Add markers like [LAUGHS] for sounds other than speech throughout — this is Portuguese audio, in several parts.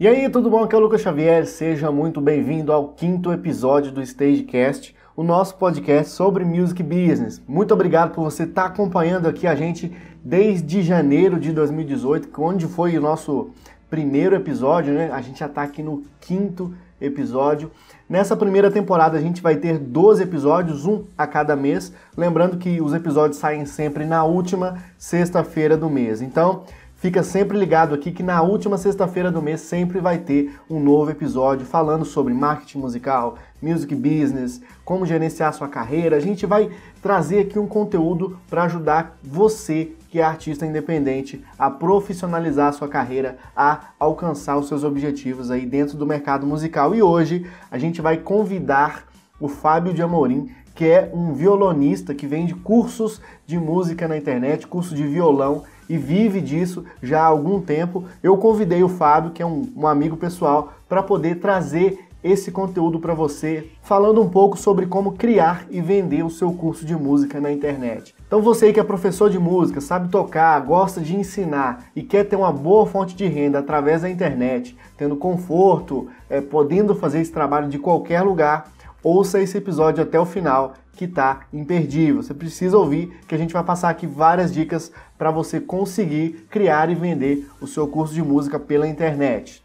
E aí, tudo bom? Aqui é o Lucas Xavier, seja muito bem-vindo ao quinto episódio do Stagecast, o nosso podcast sobre music business. Muito obrigado por você estar acompanhando aqui a gente desde janeiro de 2018, onde foi o nosso primeiro episódio, né? A gente já está aqui no quinto episódio. Nessa primeira temporada a gente vai ter 12 episódios, um a cada mês. Lembrando que os episódios saem sempre na última sexta-feira do mês. Então, Fica sempre ligado aqui que na última sexta-feira do mês sempre vai ter um novo episódio falando sobre marketing musical, music business, como gerenciar sua carreira. A gente vai trazer aqui um conteúdo para ajudar você que é artista independente a profissionalizar a sua carreira, a alcançar os seus objetivos aí dentro do mercado musical. E hoje a gente vai convidar o Fábio de Amorim, que é um violonista que vende cursos de música na internet, curso de violão e vive disso já há algum tempo. Eu convidei o Fábio, que é um, um amigo pessoal, para poder trazer esse conteúdo para você, falando um pouco sobre como criar e vender o seu curso de música na internet. Então você que é professor de música, sabe tocar, gosta de ensinar e quer ter uma boa fonte de renda através da internet, tendo conforto, é, podendo fazer esse trabalho de qualquer lugar, ouça esse episódio até o final que tá imperdível. Você precisa ouvir que a gente vai passar aqui várias dicas para você conseguir criar e vender o seu curso de música pela internet.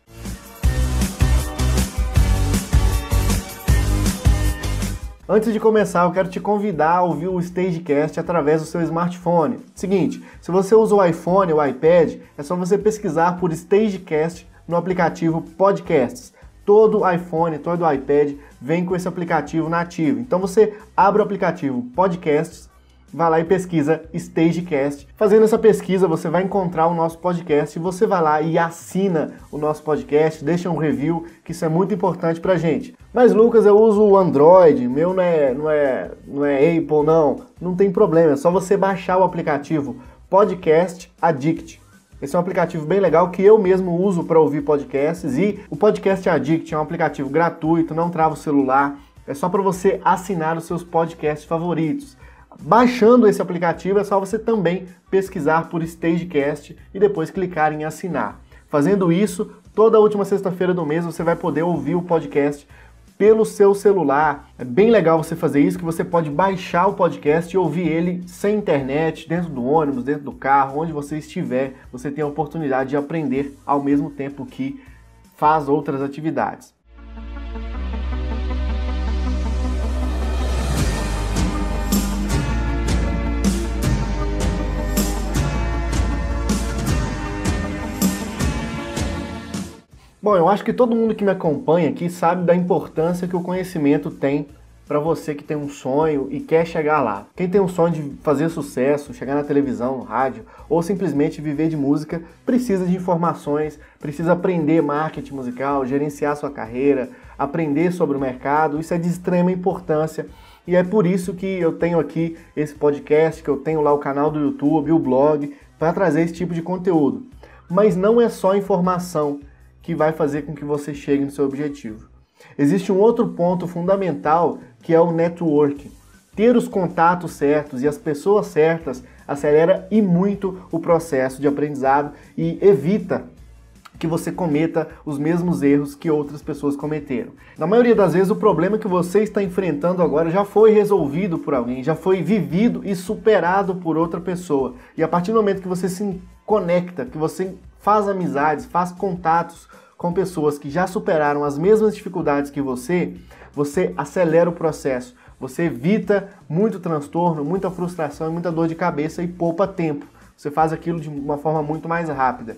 Antes de começar, eu quero te convidar a ouvir o Stagecast através do seu smartphone. Seguinte, se você usa o iPhone ou iPad, é só você pesquisar por Stagecast no aplicativo Podcasts todo iPhone, todo iPad vem com esse aplicativo nativo. Então você abre o aplicativo Podcasts, vai lá e pesquisa Stagecast. Fazendo essa pesquisa, você vai encontrar o nosso podcast você vai lá e assina o nosso podcast, deixa um review, que isso é muito importante pra gente. Mas Lucas, eu uso o Android, meu não é, não é, não é Apple não, não tem problema, é só você baixar o aplicativo Podcast Addict. Esse é um aplicativo bem legal que eu mesmo uso para ouvir podcasts e o Podcast Addict é um aplicativo gratuito, não trava o celular, é só para você assinar os seus podcasts favoritos. Baixando esse aplicativo é só você também pesquisar por Stagecast e depois clicar em assinar. Fazendo isso, toda última sexta-feira do mês você vai poder ouvir o podcast pelo seu celular. É bem legal você fazer isso, que você pode baixar o podcast e ouvir ele sem internet, dentro do ônibus, dentro do carro, onde você estiver. Você tem a oportunidade de aprender ao mesmo tempo que faz outras atividades. Bom, eu acho que todo mundo que me acompanha aqui sabe da importância que o conhecimento tem para você que tem um sonho e quer chegar lá. Quem tem um sonho de fazer sucesso, chegar na televisão, rádio ou simplesmente viver de música, precisa de informações, precisa aprender marketing musical, gerenciar sua carreira, aprender sobre o mercado. Isso é de extrema importância. E é por isso que eu tenho aqui esse podcast, que eu tenho lá o canal do YouTube, o blog, para trazer esse tipo de conteúdo. Mas não é só informação que vai fazer com que você chegue no seu objetivo. Existe um outro ponto fundamental que é o network. Ter os contatos certos e as pessoas certas acelera e muito o processo de aprendizado e evita que você cometa os mesmos erros que outras pessoas cometeram. Na maioria das vezes, o problema que você está enfrentando agora já foi resolvido por alguém, já foi vivido e superado por outra pessoa. E a partir do momento que você se conecta, que você faz amizades, faz contatos com pessoas que já superaram as mesmas dificuldades que você, você acelera o processo. Você evita muito transtorno, muita frustração e muita dor de cabeça e poupa tempo. Você faz aquilo de uma forma muito mais rápida.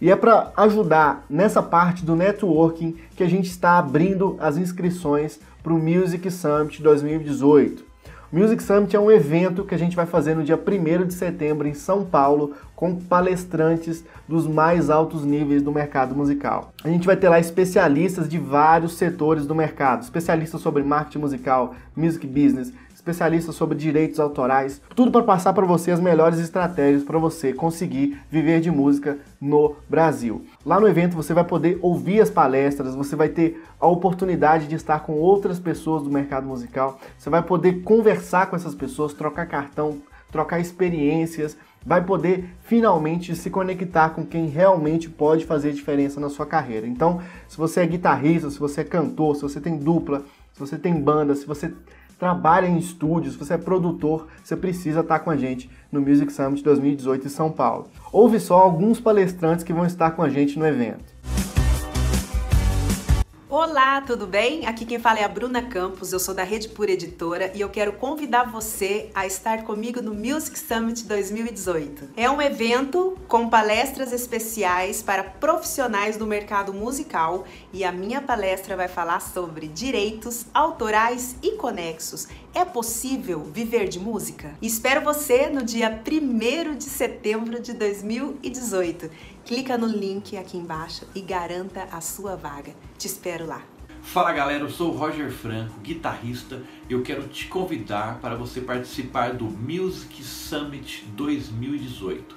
E é para ajudar nessa parte do networking que a gente está abrindo as inscrições para o Music Summit 2018. Music Summit é um evento que a gente vai fazer no dia 1 de setembro em São Paulo com palestrantes dos mais altos níveis do mercado musical. A gente vai ter lá especialistas de vários setores do mercado, especialistas sobre marketing musical, music business, especialistas sobre direitos autorais, tudo para passar para você as melhores estratégias para você conseguir viver de música no Brasil. Lá no evento você vai poder ouvir as palestras, você vai ter a oportunidade de estar com outras pessoas do mercado musical, você vai poder conversar com essas pessoas, trocar cartão, trocar experiências vai poder finalmente se conectar com quem realmente pode fazer diferença na sua carreira. Então, se você é guitarrista, se você é cantor, se você tem dupla, se você tem banda, se você trabalha em estúdios, você é produtor, você precisa estar com a gente no Music Summit 2018 em São Paulo. Ouve só alguns palestrantes que vão estar com a gente no evento. Olá, tudo bem? Aqui quem fala é a Bruna Campos, eu sou da Rede Pura Editora e eu quero convidar você a estar comigo no Music Summit 2018. É um evento com palestras especiais para profissionais do mercado musical e a minha palestra vai falar sobre direitos autorais e conexos. É possível viver de música? Espero você no dia 1 de setembro de 2018. Clica no link aqui embaixo e garanta a sua vaga. Te espero lá. Fala galera, eu sou o Roger Franco, guitarrista. Eu quero te convidar para você participar do Music Summit 2018,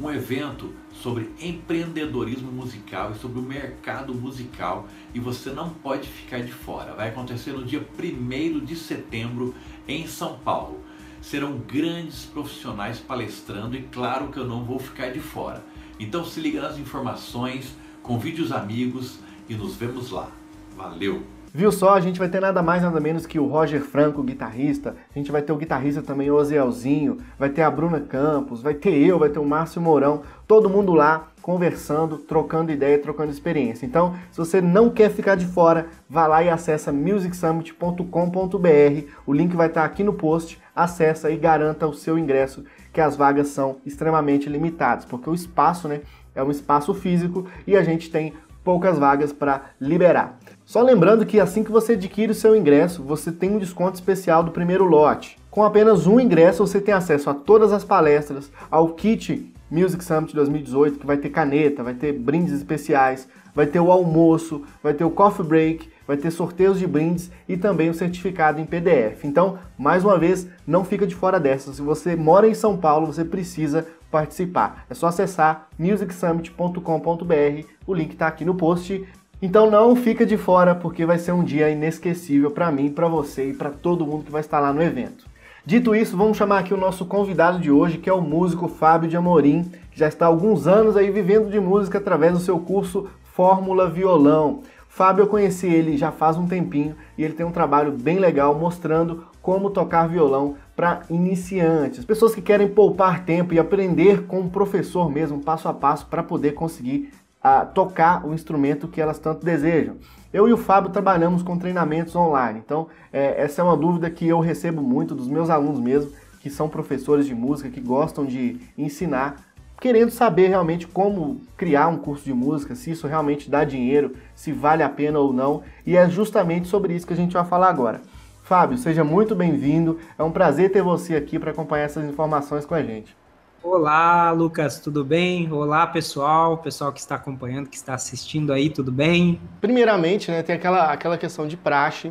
um evento sobre empreendedorismo musical e sobre o mercado musical e você não pode ficar de fora. Vai acontecer no dia 1 de setembro em São Paulo. Serão grandes profissionais palestrando e claro que eu não vou ficar de fora. Então se liga nas informações, convide os amigos e nos vemos lá. Valeu! Viu só, a gente vai ter nada mais nada menos que o Roger Franco, guitarrista, a gente vai ter o guitarrista também, o Ozelzinho, vai ter a Bruna Campos, vai ter eu, vai ter o Márcio Mourão, todo mundo lá conversando, trocando ideia, trocando experiência. Então, se você não quer ficar de fora, vá lá e acessa musicsummit.com.br, o link vai estar aqui no post, acessa e garanta o seu ingresso que as vagas são extremamente limitadas, porque o espaço né, é um espaço físico e a gente tem poucas vagas para liberar. Só lembrando que assim que você adquire o seu ingresso, você tem um desconto especial do primeiro lote. Com apenas um ingresso, você tem acesso a todas as palestras, ao kit Music Summit 2018, que vai ter caneta, vai ter brindes especiais, vai ter o almoço, vai ter o coffee break, vai ter sorteios de brindes e também o certificado em PDF. Então, mais uma vez, não fica de fora dessa. Se você mora em São Paulo, você precisa participar. É só acessar musicsummit.com.br, o link está aqui no post. Então não fica de fora porque vai ser um dia inesquecível para mim, para você e para todo mundo que vai estar lá no evento. Dito isso, vamos chamar aqui o nosso convidado de hoje, que é o músico Fábio de Amorim, que já está há alguns anos aí vivendo de música através do seu curso Fórmula Violão. Fábio, eu conheci ele já faz um tempinho e ele tem um trabalho bem legal mostrando como tocar violão para iniciantes, pessoas que querem poupar tempo e aprender com o professor mesmo, passo a passo, para poder conseguir uh, tocar o instrumento que elas tanto desejam. Eu e o Fábio trabalhamos com treinamentos online, então é, essa é uma dúvida que eu recebo muito dos meus alunos mesmo, que são professores de música, que gostam de ensinar querendo saber realmente como criar um curso de música, se isso realmente dá dinheiro, se vale a pena ou não, e é justamente sobre isso que a gente vai falar agora. Fábio, seja muito bem-vindo. É um prazer ter você aqui para acompanhar essas informações com a gente. Olá, Lucas, tudo bem? Olá, pessoal, pessoal que está acompanhando, que está assistindo aí, tudo bem? Primeiramente, né, tem aquela, aquela questão de praxe.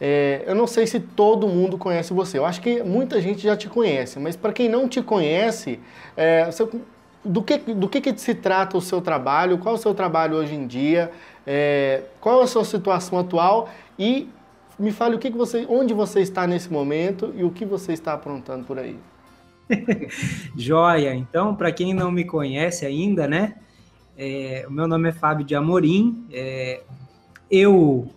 É, eu não sei se todo mundo conhece você. Eu acho que muita gente já te conhece, mas para quem não te conhece, é, você do que, do que, que se trata o seu trabalho, qual é o seu trabalho hoje em dia, é, qual é a sua situação atual e me fale o que, que você, onde você está nesse momento e o que você está aprontando por aí. [LAUGHS] Joia! Então, para quem não me conhece ainda, né? É, o meu nome é Fábio de Amorim. É, eu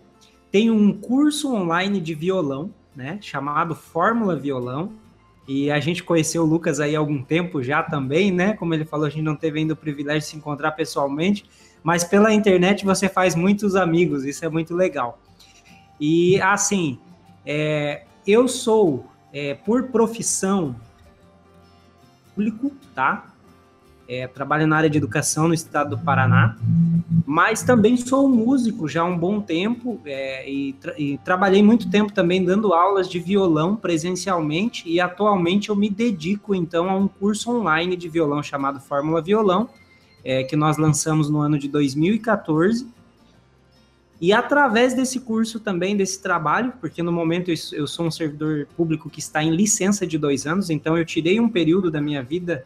tenho um curso online de violão, né? Chamado Fórmula Violão. E a gente conheceu o Lucas aí há algum tempo já também, né? Como ele falou, a gente não teve ainda o privilégio de se encontrar pessoalmente, mas pela internet você faz muitos amigos, isso é muito legal. E assim, é, eu sou, é, por profissão, público, tá? É, trabalho na área de educação no estado do Paraná, mas também sou músico já há um bom tempo é, e, tra e, trabalhei muito tempo também dando aulas de violão presencialmente e atualmente eu me dedico então a um curso online de violão chamado Fórmula Violão, é, que nós lançamos no ano de 2014. E através desse curso também, desse trabalho, porque no momento eu sou um servidor público que está em licença de dois anos, então eu tirei um período da minha vida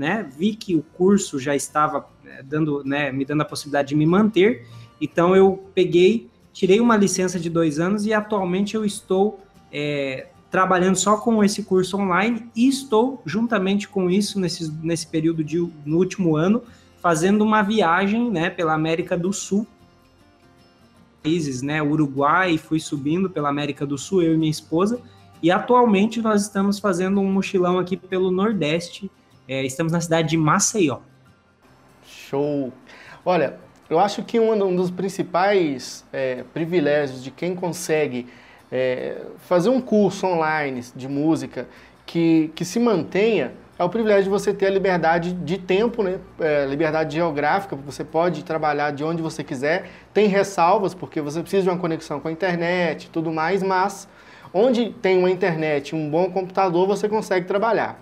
né? Vi que o curso já estava eh, dando, né, me dando a possibilidade de me manter, então eu peguei, tirei uma licença de dois anos e atualmente eu estou é, trabalhando só com esse curso online e estou, juntamente com isso, nesse, nesse período de, no último ano, fazendo uma viagem né, pela América do Sul. Países, né, Uruguai, fui subindo pela América do Sul, eu e minha esposa, e atualmente nós estamos fazendo um mochilão aqui pelo Nordeste, é, estamos na cidade de Maceió. Show! Olha, eu acho que um dos principais é, privilégios de quem consegue é, fazer um curso online de música que, que se mantenha é o privilégio de você ter a liberdade de tempo, né? É, liberdade geográfica, você pode trabalhar de onde você quiser. Tem ressalvas, porque você precisa de uma conexão com a internet e tudo mais, mas onde tem uma internet um bom computador, você consegue trabalhar.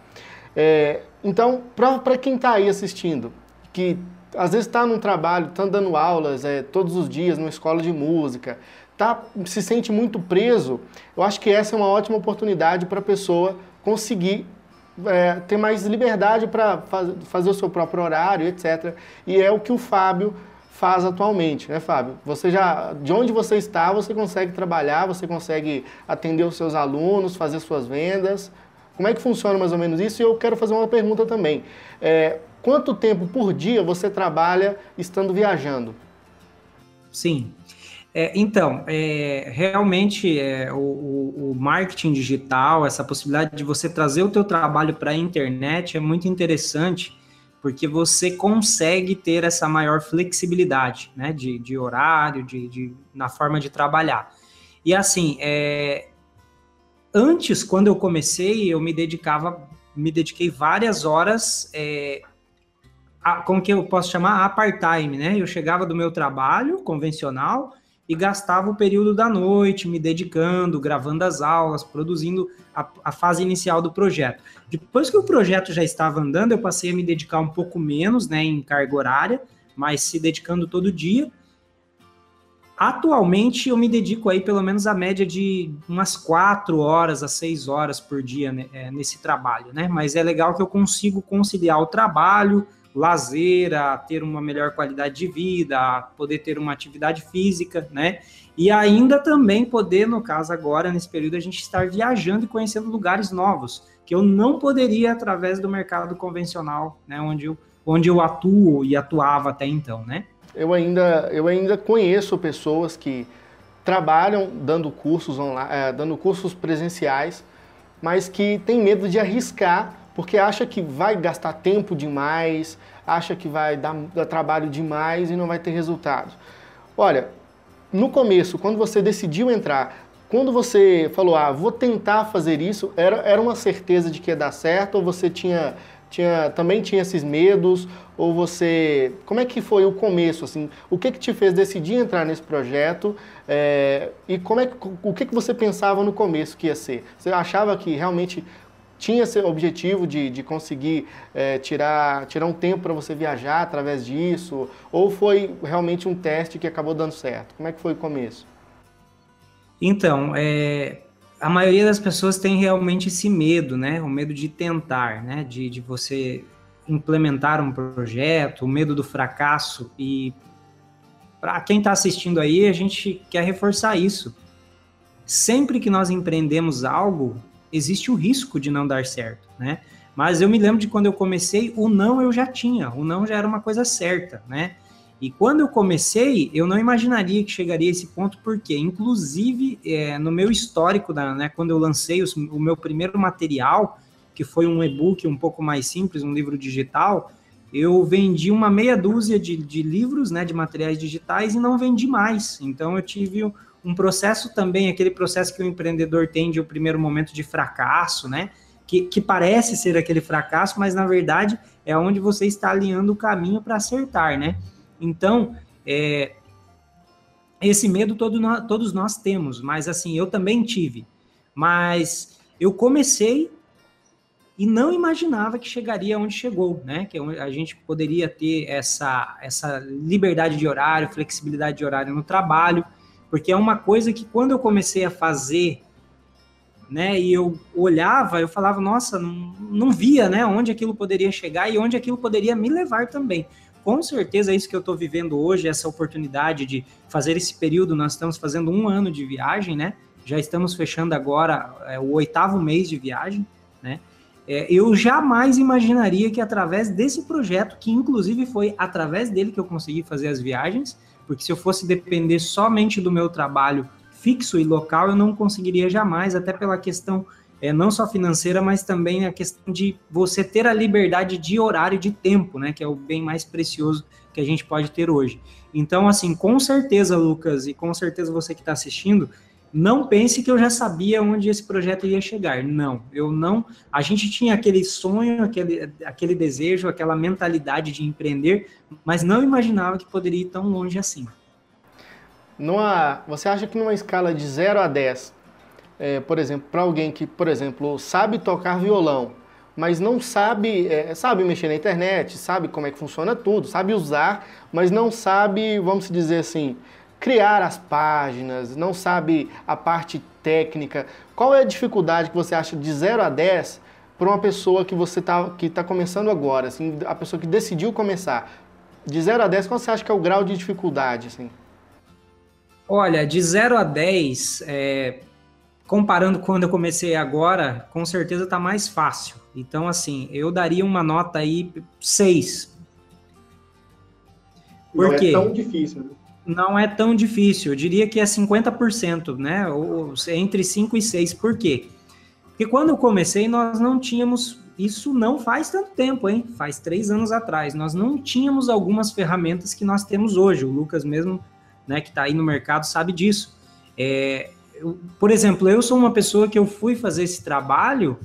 É, então, para quem está aí assistindo, que às vezes está num trabalho, está dando aulas é, todos os dias numa escola de música, tá, se sente muito preso, eu acho que essa é uma ótima oportunidade para a pessoa conseguir é, ter mais liberdade para faz, fazer o seu próprio horário, etc. E é o que o Fábio faz atualmente, né, Fábio? Você já, de onde você está, você consegue trabalhar, você consegue atender os seus alunos, fazer suas vendas. Como é que funciona mais ou menos isso? E eu quero fazer uma pergunta também. É, quanto tempo por dia você trabalha estando viajando? Sim, é, então, é, realmente é, o, o, marketing digital, essa possibilidade de você trazer o teu trabalho para a internet é muito interessante, porque você consegue ter essa maior flexibilidade, né, de, de horário, de, de, na forma de trabalhar. E assim, é, antes, quando eu comecei, eu me dedicava, me dediquei várias horas, é, a, como que eu posso chamar, a part-time, né, eu chegava do meu trabalho convencional, e gastava o período da noite me dedicando, gravando as aulas, produzindo a, a, fase inicial do projeto. Depois que o projeto já estava andando, eu passei a me dedicar um pouco menos, né, em carga horária, mas se dedicando todo dia. Atualmente eu me dedico aí pelo menos a média de umas quatro horas a seis horas por dia né, é, nesse trabalho, né? Mas é legal que eu consigo conciliar o trabalho, lazer, a ter uma melhor qualidade de vida, a poder ter uma atividade física, né? E ainda também poder, no caso agora, nesse período, a gente estar viajando e conhecendo lugares novos, que eu não poderia através do mercado convencional, né? Onde eu, onde eu atuo e atuava até então, né? Eu ainda, eu ainda conheço pessoas que trabalham dando cursos online, é, dando cursos presenciais, mas que têm medo de arriscar porque acha que vai gastar tempo demais, acha que vai dar, dar trabalho demais e não vai ter resultado. Olha, no começo, quando você decidiu entrar, quando você falou, ah, vou tentar fazer isso, era, era uma certeza de que ia dar certo ou você tinha, tinha, também tinha esses medos? Ou você, como é que foi o começo, assim, o que que te fez decidir entrar nesse projeto é, e como é, o que que você pensava no começo que ia ser? Você achava que realmente tinha esse objetivo de, de conseguir é, tirar, tirar um tempo para você viajar através disso? Ou foi realmente um teste que acabou dando certo? Como é que foi o começo? Então, é, a maioria das pessoas tem realmente esse medo, né? O medo de tentar, né? De, de você implementar um projeto, o medo do fracasso. E para quem está assistindo aí, a gente quer reforçar isso. Sempre que nós empreendemos algo, existe o risco de não dar certo, né? Mas eu me lembro de quando eu comecei, o não eu já tinha, o não já era uma coisa certa, né? E quando eu comecei, eu não imaginaria que chegaria a esse ponto, porque, inclusive, é, no meu histórico, da, né, quando eu lancei os, o meu primeiro material, que foi um e-book um pouco mais simples, um livro digital, eu vendi uma meia dúzia de, de livros, né, de materiais digitais, e não vendi mais. Então, eu tive um processo também, aquele processo que o empreendedor tem de o um primeiro momento de fracasso, né? Que, que parece ser aquele fracasso, mas na verdade é onde você está alinhando o caminho para acertar, né? Então, é, esse medo todo nós, todos nós temos, mas assim, eu também tive. Mas eu comecei e não imaginava que chegaria onde chegou, né? Que a gente poderia ter essa, essa liberdade de horário, flexibilidade de horário no trabalho, porque é uma coisa que quando eu comecei a fazer, né, e eu olhava, eu falava, nossa, não, não via, né, onde aquilo poderia chegar e onde aquilo poderia me levar também. Com certeza é isso que eu estou vivendo hoje, essa oportunidade de fazer esse período, nós estamos fazendo um ano de viagem, né, já estamos fechando agora é, o oitavo mês de viagem, né? É, eu jamais imaginaria que através desse projeto, que inclusive foi através dele que eu consegui fazer as viagens, porque se eu fosse depender somente do meu trabalho fixo e local, eu não conseguiria jamais, até pela questão é, não só financeira, mas também a questão de você ter a liberdade de horário e de tempo, né, que é o bem mais precioso que a gente pode ter hoje. Então, assim, com certeza, Lucas, e com certeza você que está assistindo, não pense que eu já sabia onde esse projeto ia chegar. Não, eu não. A gente tinha aquele sonho, aquele, aquele desejo, aquela mentalidade de empreender, mas não imaginava que poderia ir tão longe assim. Numa, você acha que numa escala de 0 a 10, é, por exemplo, para alguém que, por exemplo, sabe tocar violão, mas não sabe, é, sabe mexer na internet, sabe como é que funciona tudo, sabe usar, mas não sabe, vamos dizer assim, criar as páginas, não sabe a parte técnica. Qual é a dificuldade que você acha de 0 a 10 para uma pessoa que você está que tá começando agora, assim, a pessoa que decidiu começar? De 0 a 10, qual você acha que é o grau de dificuldade, assim? Olha, de 0 a 10, é, comparando quando eu comecei agora, com certeza está mais fácil. Então, assim, eu daria uma nota aí 6. Por Não é quê? é tão difícil, né? Não é tão difícil. Eu diria que é 50%, né? Ou, entre 5 e 6. Por quê? Porque quando eu comecei, nós não tínhamos. Isso não faz tanto tempo, hein? Faz três anos atrás. Nós não tínhamos algumas ferramentas que nós temos hoje. O Lucas mesmo, né, que está aí no mercado, sabe disso. É, eu, por exemplo, eu sou uma pessoa que eu fui fazer esse trabalho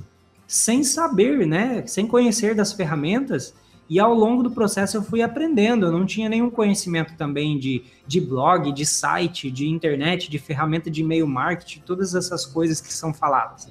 sem saber, né? Sem conhecer das ferramentas. E ao longo do processo eu fui aprendendo, eu não tinha nenhum conhecimento também de, de blog, de site, de internet, de ferramenta de e-mail marketing, todas essas coisas que são faladas.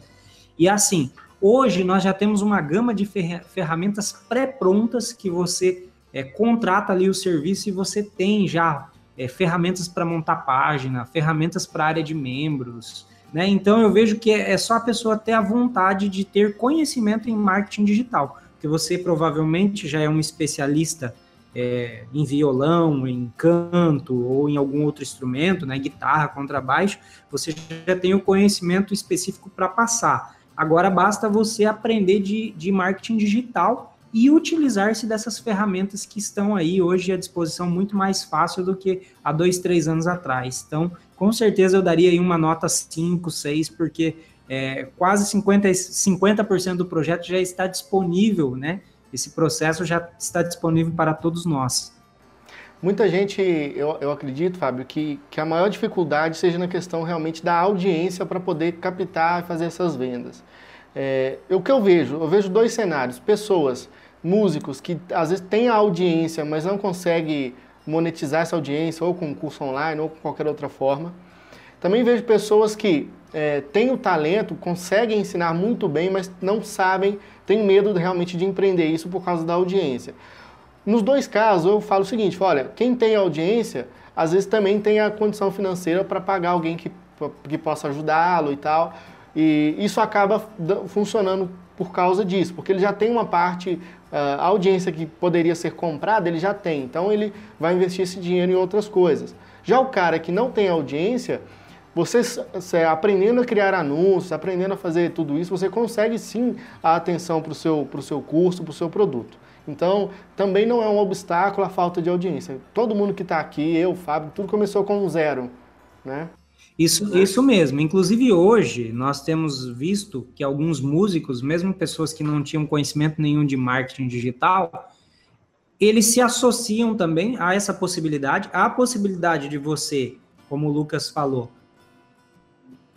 E assim, hoje nós já temos uma gama de ferramentas pré-prontas que você é, contrata ali o serviço e você tem já é, ferramentas para montar página, ferramentas para área de membros. Né? Então eu vejo que é, é só a pessoa ter a vontade de ter conhecimento em marketing digital que você provavelmente já é um especialista é, em violão, em canto ou em algum outro instrumento, né, guitarra, contrabaixo, você já tem o conhecimento específico para passar. Agora basta você aprender de, de marketing digital e utilizar-se dessas ferramentas que estão aí hoje à disposição muito mais fácil do que há dois, três anos atrás. Então, com certeza eu daria aí uma nota 5, 6, porque é, quase 50%, 50 do projeto já está disponível, né? Esse processo já está disponível para todos nós. Muita gente, eu, eu acredito, Fábio, que, que a maior dificuldade seja na questão realmente da audiência para poder captar e fazer essas vendas. É, o que eu vejo? Eu vejo dois cenários. Pessoas, músicos, que às vezes têm a audiência, mas não conseguem monetizar essa audiência, ou com um curso online, ou com qualquer outra forma. Também vejo pessoas que é, têm o talento, conseguem ensinar muito bem, mas não sabem, têm medo realmente de empreender isso por causa da audiência. Nos dois casos, eu falo o seguinte: olha, quem tem audiência, às vezes também tem a condição financeira para pagar alguém que, que possa ajudá-lo e tal. E isso acaba funcionando por causa disso, porque ele já tem uma parte, a audiência que poderia ser comprada, ele já tem. Então ele vai investir esse dinheiro em outras coisas. Já o cara que não tem audiência, você aprendendo a criar anúncios, aprendendo a fazer tudo isso, você consegue sim a atenção para o seu, seu curso, para o seu produto. Então, também não é um obstáculo a falta de audiência. Todo mundo que está aqui, eu, Fábio, tudo começou com um zero, né? Isso, isso mesmo. Inclusive hoje nós temos visto que alguns músicos, mesmo pessoas que não tinham conhecimento nenhum de marketing digital, eles se associam também a essa possibilidade, a possibilidade de você, como o Lucas falou,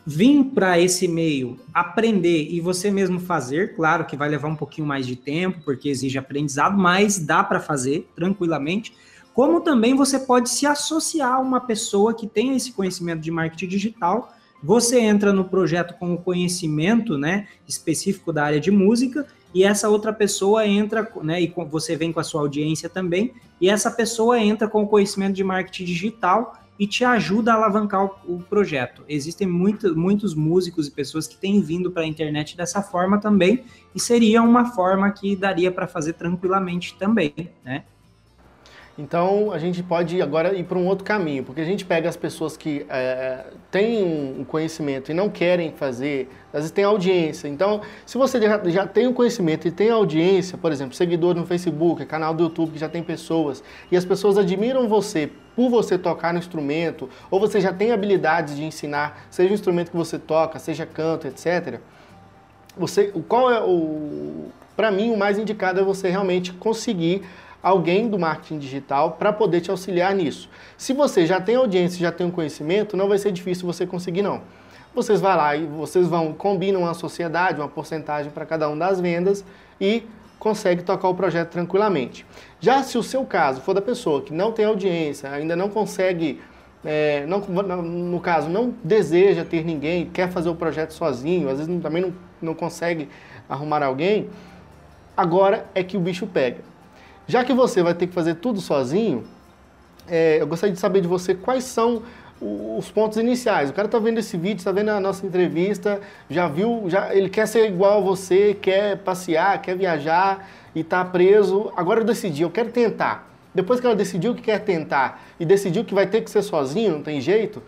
vir para esse meio, aprender e você mesmo fazer, claro que vai levar um pouquinho mais de tempo, porque exige aprendizado, mas dá para fazer tranquilamente. Como também você pode se associar a uma pessoa que tenha esse conhecimento de marketing digital. Você entra no projeto com o conhecimento né, específico da área de música, e essa outra pessoa entra, né, e você vem com a sua audiência também, e essa pessoa entra com o conhecimento de marketing digital e te ajuda a alavancar o, o projeto. Existem muito, muitos músicos e pessoas que têm vindo para a internet dessa forma também, e seria uma forma que daria para fazer tranquilamente também, né? Então a gente pode agora ir para um outro caminho, porque a gente pega as pessoas que é, têm um conhecimento e não querem fazer, às vezes tem audiência. Então, se você já, já tem o um conhecimento e tem audiência, por exemplo, seguidor no Facebook, canal do YouTube que já tem pessoas, e as pessoas admiram você por você tocar no instrumento, ou você já tem habilidades de ensinar, seja o instrumento que você toca, seja canto, etc. Você, qual é o, para mim, o mais indicado é você realmente conseguir alguém do marketing digital para poder te auxiliar nisso. Se você já tem audiência, já tem um conhecimento, não vai ser difícil você conseguir não. Vocês vão lá e vocês vão combinam uma sociedade, uma porcentagem para cada um das vendas e consegue tocar o projeto tranquilamente. Já se o seu caso for da pessoa que não tem audiência, ainda não consegue, é, não, no caso, não deseja ter ninguém, quer fazer o projeto sozinho, às vezes também não, não consegue arrumar alguém, agora é que o bicho pega. Já que você vai ter que fazer tudo sozinho, é, eu gostaria de saber de você quais são os pontos iniciais. O cara está vendo esse vídeo, está vendo a nossa entrevista, já viu, já, ele quer ser igual a você, quer passear, quer viajar e está preso. Agora eu decidi, eu quero tentar. Depois que ela decidiu que quer tentar e decidiu que vai ter que ser sozinho, não tem jeito,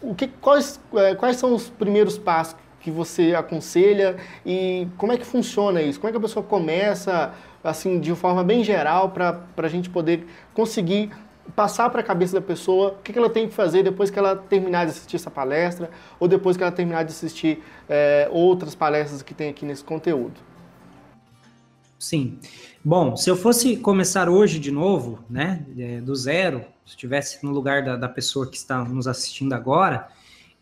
o que, quais, é, quais são os primeiros passos que você aconselha e como é que funciona isso? Como é que a pessoa começa? assim, de forma bem geral, para a gente poder conseguir passar para a cabeça da pessoa o que, que, ela tem que fazer depois que ela terminar de assistir essa palestra ou depois que ela terminar de assistir é, outras palestras que tem aqui nesse conteúdo. Sim. Bom, se eu fosse começar hoje de novo, né, é, do zero, se estivesse no lugar da, da pessoa que está nos assistindo agora,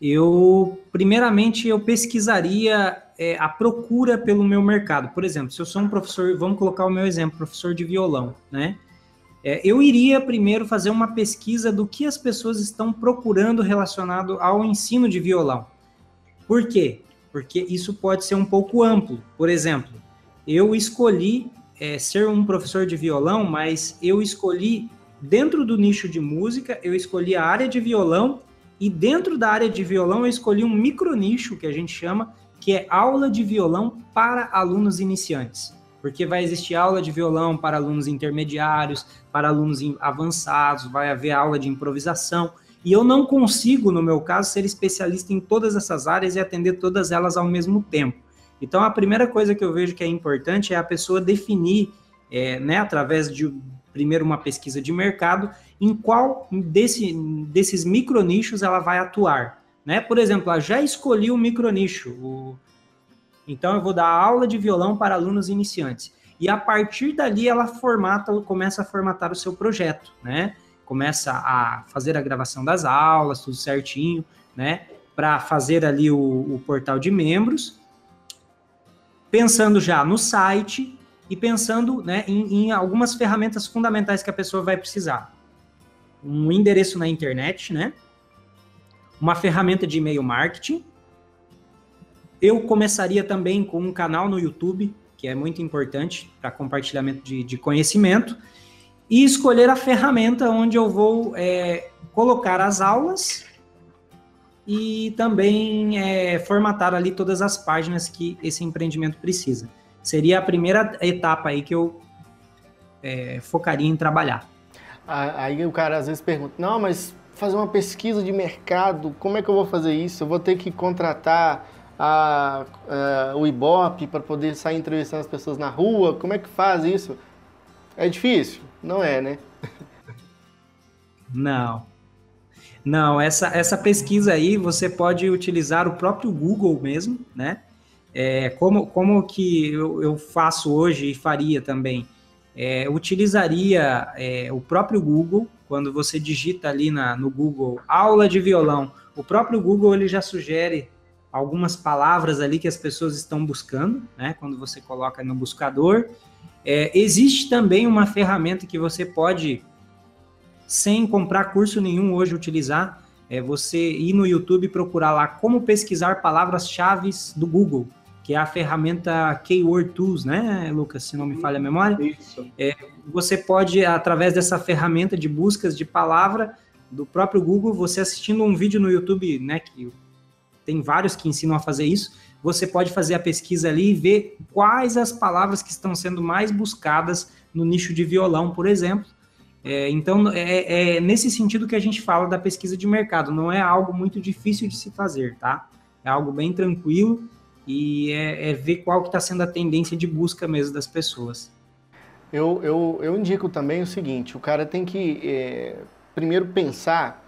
eu, primeiramente, eu pesquisaria é, a procura pelo meu mercado. Por exemplo, se eu sou um professor, vamos colocar o meu exemplo, professor de violão, né? É, eu iria primeiro fazer uma pesquisa do que as pessoas estão procurando relacionado ao ensino de violão. Por quê? Porque isso pode ser um pouco amplo. Por exemplo, eu escolhi é, ser um professor de violão, mas eu escolhi, dentro do nicho de música, eu escolhi a área de violão, e dentro da área de violão eu escolhi um micro nicho, que a gente chama, que é aula de violão para alunos iniciantes. Porque vai existir aula de violão para alunos intermediários, para alunos avançados, vai haver aula de improvisação. E eu não consigo, no meu caso, ser especialista em todas essas áreas e atender todas elas ao mesmo tempo. Então, a primeira coisa que eu vejo que é importante é a pessoa definir, é, né, através de primeiro uma pesquisa de mercado, em qual desse, desses micronichos ela vai atuar. Né? Por exemplo, eu já escolhi o micronicho. O... Então eu vou dar aula de violão para alunos iniciantes. E a partir dali ela formata, começa a formatar o seu projeto, né? Começa a fazer a gravação das aulas, tudo certinho, né? Para fazer ali o, o portal de membros, pensando já no site e pensando né, em, em, algumas ferramentas fundamentais que a pessoa vai precisar. Um endereço na internet, né? uma ferramenta de e-mail marketing. Eu começaria também com um canal no YouTube, que é muito importante para compartilhamento de, de, conhecimento, e escolher a ferramenta onde eu vou é, colocar as aulas e também é, formatar ali todas as páginas que esse empreendimento precisa. Seria a primeira etapa aí que eu é, focaria em trabalhar. Aí o cara às vezes pergunta, não, mas fazer uma pesquisa de mercado, como é que eu vou fazer isso? Eu vou ter que contratar a, a, o Ibope para poder sair entrevistando as pessoas na rua? Como é que faz isso? É difícil? Não é, né? [LAUGHS] Não. Não, essa, essa pesquisa aí você pode utilizar o próprio Google mesmo, né? É, como, como que eu, eu faço hoje e faria também? É, utilizaria é, o próprio Google quando você digita ali na, no Google aula de violão, o próprio Google ele já sugere algumas palavras ali que as pessoas estão buscando, né? Quando você coloca no buscador. É, existe também uma ferramenta que você pode, sem comprar curso nenhum hoje, utilizar. É você ir no YouTube e procurar lá como pesquisar palavras-chave do Google que é a ferramenta Keyword Tools, né, Lucas, se não me falha a memória. Isso. É, você pode, através dessa ferramenta de buscas de palavra do próprio Google, você assistindo um vídeo no YouTube, né, que tem vários que ensinam a fazer isso, você pode fazer a pesquisa ali e ver quais as palavras que estão sendo mais buscadas no nicho de violão, por exemplo, É, então, é, é, nesse sentido que a gente fala da pesquisa de mercado, não é algo muito difícil de se fazer, tá? É algo bem tranquilo e é, é ver qual que está sendo a tendência de busca mesmo das pessoas. Eu, eu, eu indico também o seguinte, o cara tem que é, primeiro pensar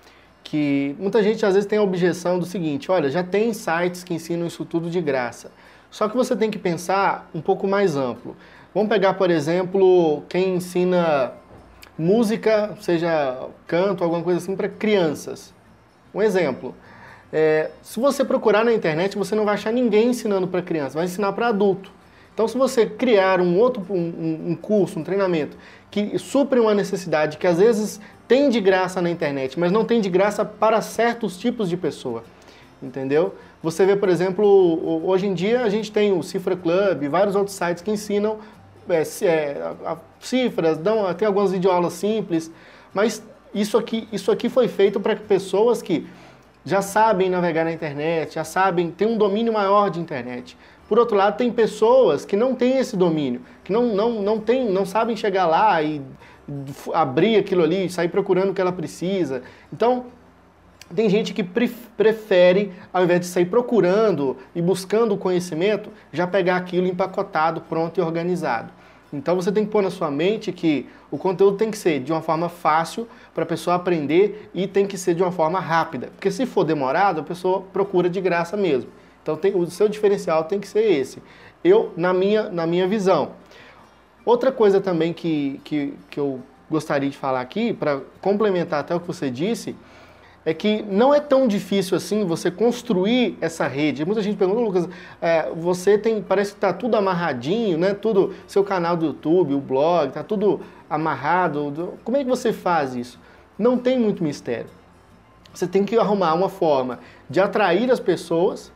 que muita gente às vezes tem a objeção do seguinte, olha, já tem sites que ensinam isso tudo de graça. Só que você tem que pensar um pouco mais amplo. Vamos pegar, por exemplo, quem ensina música, seja canto, alguma coisa assim, para crianças. Um exemplo. É, se você procurar na internet, você não vai achar ninguém ensinando para criança, vai ensinar para adulto. Então, se você criar um outro um, um curso, um treinamento que supre uma necessidade que às vezes tem de graça na internet, mas não tem de graça para certos tipos de pessoa, entendeu? Você vê, por exemplo, hoje em dia a gente tem o Cifra Club e vários outros sites que ensinam é, é, cifras, dão, tem algumas videoaulas simples, mas isso aqui, isso aqui foi feito para pessoas que já sabem navegar na internet, já sabem, têm um domínio maior de internet. Por outro lado, tem pessoas que não têm esse domínio, que não, não, não, tem, não sabem chegar lá e abrir aquilo ali, sair procurando o que ela precisa. Então, tem gente que prefere, ao invés de sair procurando e buscando o conhecimento, já pegar aquilo empacotado, pronto e organizado. Então você tem que pôr na sua mente que o conteúdo tem que ser de uma forma fácil para a pessoa aprender e tem que ser de uma forma rápida. Porque se for demorado, a pessoa procura de graça mesmo. Então tem, o seu diferencial tem que ser esse. Eu, na minha, na minha visão. Outra coisa também que, que, que eu gostaria de falar aqui, para complementar até o que você disse, é que não é tão difícil assim você construir essa rede. Muita gente pergunta, Lucas, é, você tem, parece que está tudo amarradinho, né? Tudo, seu canal do YouTube, o blog, está tudo amarrado. Como é que você faz isso? Não tem muito mistério. Você tem que arrumar uma forma de atrair as pessoas.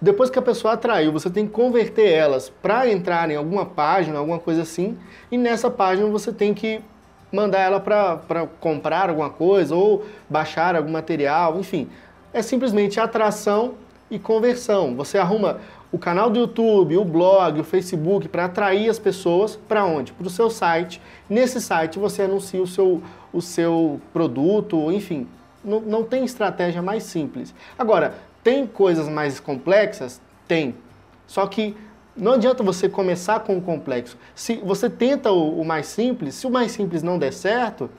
Depois que a pessoa atraiu, você tem que converter elas para entrar em alguma página, alguma coisa assim. E nessa página você tem que mandar ela para comprar alguma coisa ou baixar algum material, enfim. É simplesmente atração e conversão. Você arruma o canal do YouTube, o blog, o Facebook para atrair as pessoas para onde? Para o seu site. Nesse site você anuncia o seu, o seu produto, enfim. Não, não tem estratégia mais simples. Agora, tem coisas mais complexas? Tem. Só que não adianta você começar com o complexo. Se você tenta o, o, mais simples, se o mais simples não der certo,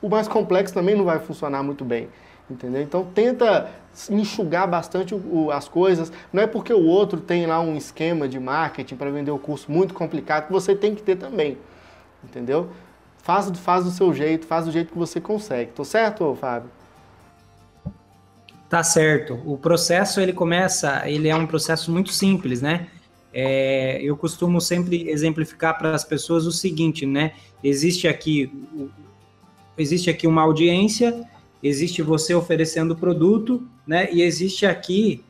o mais complexo também não vai funcionar muito bem. Entendeu? Então tenta enxugar bastante o, as coisas. Não é porque o outro tem lá um esquema de marketing para vender o curso muito complicado que você tem que ter também. Entendeu? Faz, faz do seu jeito, faz do jeito que você consegue. Tô certo, Fábio? Tá certo. O processo ele começa, ele é um processo muito simples, né? É, eu costumo sempre exemplificar para as pessoas o seguinte, né? Existe aqui, existe aqui uma audiência, existe você oferecendo o produto, né? E existe aqui